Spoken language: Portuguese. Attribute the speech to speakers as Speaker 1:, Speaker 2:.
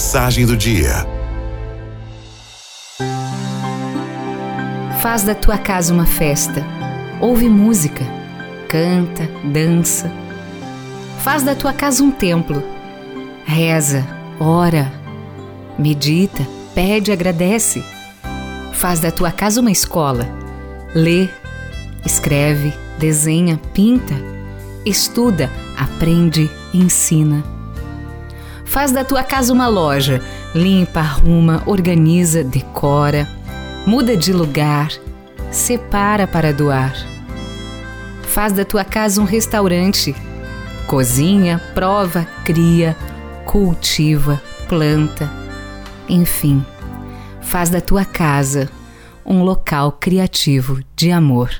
Speaker 1: Mensagem do dia.
Speaker 2: Faz da tua casa uma festa. Ouve música, canta, dança. Faz da tua casa um templo. Reza, ora, medita, pede, agradece. Faz da tua casa uma escola. Lê, escreve, desenha, pinta, estuda, aprende, ensina. Faz da tua casa uma loja. Limpa, arruma, organiza, decora. Muda de lugar. Separa para doar. Faz da tua casa um restaurante. Cozinha, prova, cria, cultiva, planta. Enfim, faz da tua casa um local criativo de amor.